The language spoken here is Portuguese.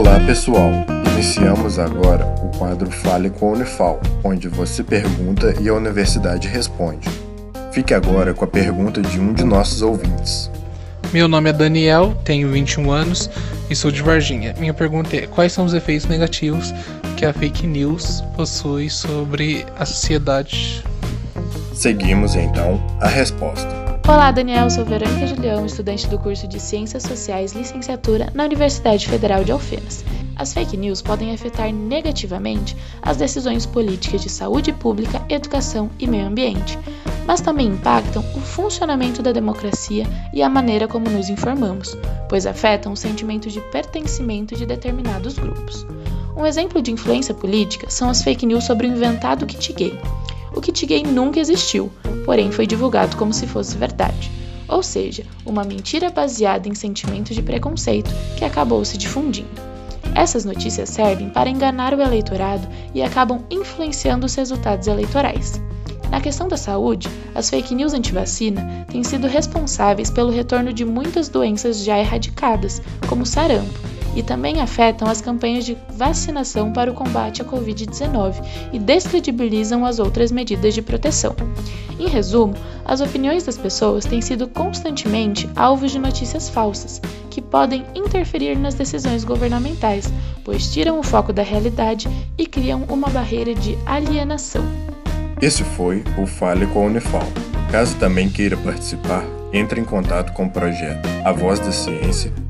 Olá pessoal, iniciamos agora o quadro Fale com a Unifal, onde você pergunta e a universidade responde. Fique agora com a pergunta de um de nossos ouvintes. Meu nome é Daniel, tenho 21 anos e sou de Varginha. Minha pergunta é: quais são os efeitos negativos que a fake news possui sobre a sociedade? Seguimos então a resposta. Olá, Daniel. Sou Verônica Julião, estudante do curso de Ciências Sociais Licenciatura na Universidade Federal de Alfenas. As fake news podem afetar negativamente as decisões políticas de saúde pública, educação e meio ambiente, mas também impactam o funcionamento da democracia e a maneira como nos informamos, pois afetam o sentimento de pertencimento de determinados grupos. Um exemplo de influência política são as fake news sobre o inventado kit gay. O kit gay nunca existiu, porém foi divulgado como se fosse verdade. Ou seja, uma mentira baseada em sentimentos de preconceito que acabou se difundindo. Essas notícias servem para enganar o eleitorado e acabam influenciando os resultados eleitorais. Na questão da saúde, as fake news anti-vacina têm sido responsáveis pelo retorno de muitas doenças já erradicadas, como sarampo, e também afetam as campanhas de vacinação para o combate à Covid-19 e descredibilizam as outras medidas de proteção. Em resumo, as opiniões das pessoas têm sido constantemente alvos de notícias falsas, que podem interferir nas decisões governamentais, pois tiram o foco da realidade e criam uma barreira de alienação. Esse foi o Fale com a Unifal. Caso também queira participar, entre em contato com o projeto A Voz da Ciência